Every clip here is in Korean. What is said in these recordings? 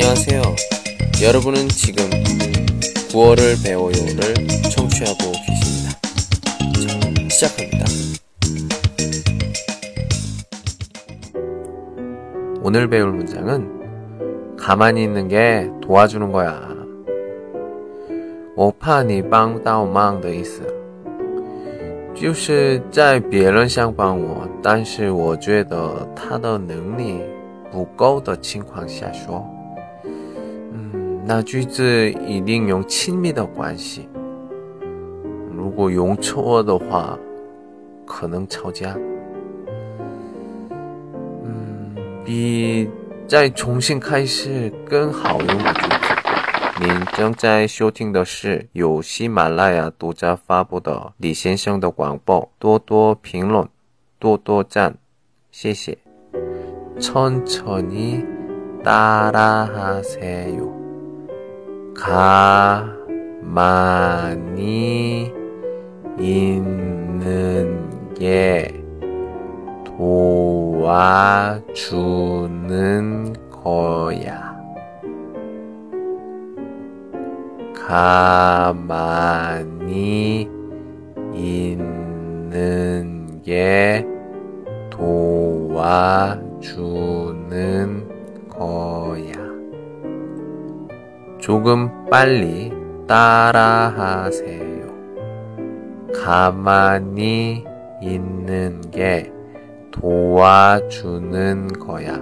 안녕하세요. 여러분은 지금 9월을 배워요를 청취하고 계십니다. 자, 시작합니다. 오늘 배울 문장은 가만히 있는 게 도와주는 거야. 我怕你帮倒忙的意思，就是在别人想帮我，但是我觉得他的能力不够的情况下说。 嗯，那句子一定用亲密的关系。如果用错的话，可能吵架。嗯，比再重新开始更好用的句子。您正在收听的是由喜马拉雅独家发布的李先生的广播，多多评论，多多赞，谢谢。천천히따라하세요。 가만히 있는 게 도와주는 거야. 가만히 있는 게 도와주 조금 빨리 따라하세요. 가만히 있는 게 도와주는 거야.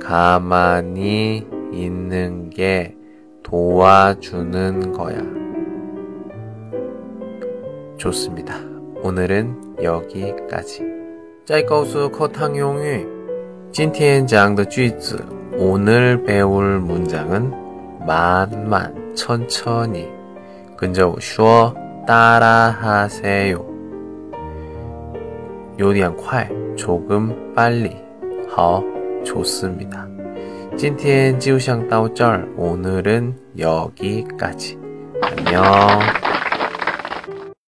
가만히 있는 게 도와주는 거야. 좋습니다. 오늘은 여기까지. 再告诉课堂用语今天讲的句子 오늘 배울 문장은 만만 천천히 跟着我说 따라하세요. 有点快 조금 빨리 好 좋습니다. 今天就想到这儿 오늘은 여기까지. 안녕.